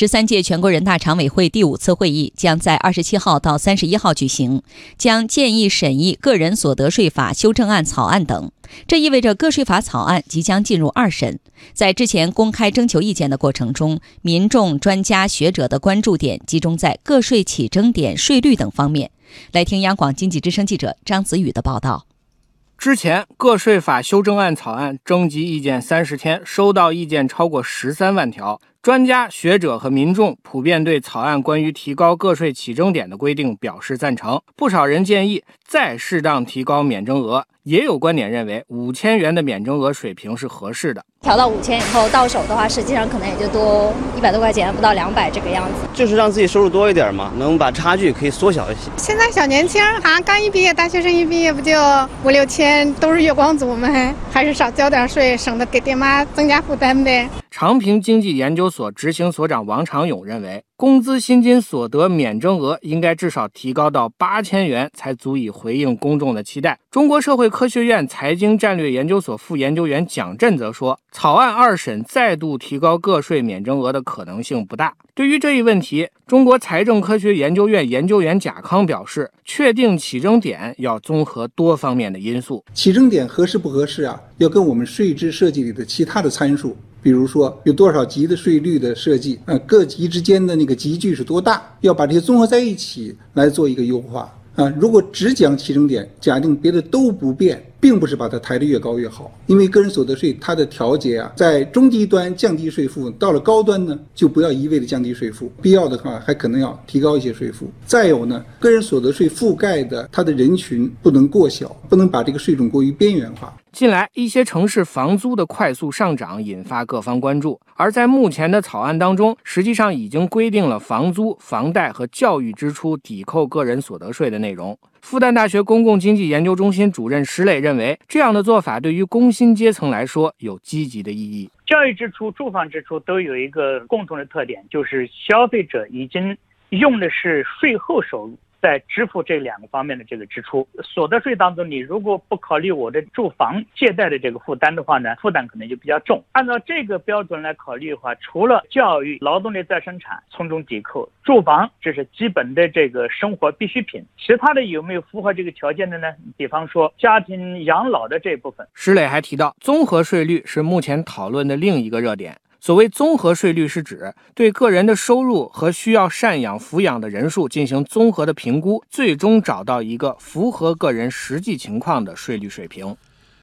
十三届全国人大常委会第五次会议将在二十七号到三十一号举行，将建议审议个人所得税法修正案草案等。这意味着个税法草案即将进入二审。在之前公开征求意见的过程中，民众、专家学者的关注点集中在个税起征点、税率等方面。来听央广经济之声记者张子宇的报道。之前个税法修正案草案征集意见三十天，收到意见超过十三万条。专家学者和民众普遍对草案关于提高个税起征点的规定表示赞成，不少人建议再适当提高免征额，也有观点认为五千元的免征额水平是合适的。调到五千以后，到手的话，实际上可能也就多一百多块钱，不到两百这个样子。就是让自己收入多一点嘛，能把差距可以缩小一些。现在小年轻啊，刚一毕业，大学生一毕业不就五六千，都是月光族吗，还是少交点税，省得给爹妈增加负担呗。长平经济研究所执行所长王长勇认为，工资薪金所得免征额应该至少提高到八千元，才足以回应公众的期待。中国社会科学院财经战略研究所副研究员蒋震则说，草案二审再度提高个税免征额的可能性不大。对于这一问题，中国财政科学研究院研究员贾康表示，确定起征点要综合多方面的因素，起征点合适不合适啊？要跟我们税制设计里的其他的参数。比如说有多少级的税率的设计，呃，各级之间的那个级距是多大，要把这些综合在一起来做一个优化啊。如果只讲起征点，假定别的都不变。并不是把它抬得越高越好，因为个人所得税它的调节啊，在中低端降低税负，到了高端呢，就不要一味的降低税负，必要的话还可能要提高一些税负。再有呢，个人所得税覆盖的它的人群不能过小，不能把这个税种过于边缘化。近来一些城市房租的快速上涨引发各方关注，而在目前的草案当中，实际上已经规定了房租、房贷和教育支出抵扣个人所得税的内容。复旦大学公共经济研究中心主任石磊认为，这样的做法对于工薪阶层来说有积极的意义。教育支出、住房支出都有一个共同的特点，就是消费者已经用的是税后收入。在支付这两个方面的这个支出，所得税当中，你如果不考虑我的住房借贷的这个负担的话呢，负担可能就比较重。按照这个标准来考虑的话，除了教育、劳动力再生产从中抵扣，住房这是基本的这个生活必需品，其他的有没有符合这个条件的呢？比方说家庭养老的这一部分。石磊还提到，综合税率是目前讨论的另一个热点。所谓综合税率，是指对个人的收入和需要赡养抚养的人数进行综合的评估，最终找到一个符合个人实际情况的税率水平。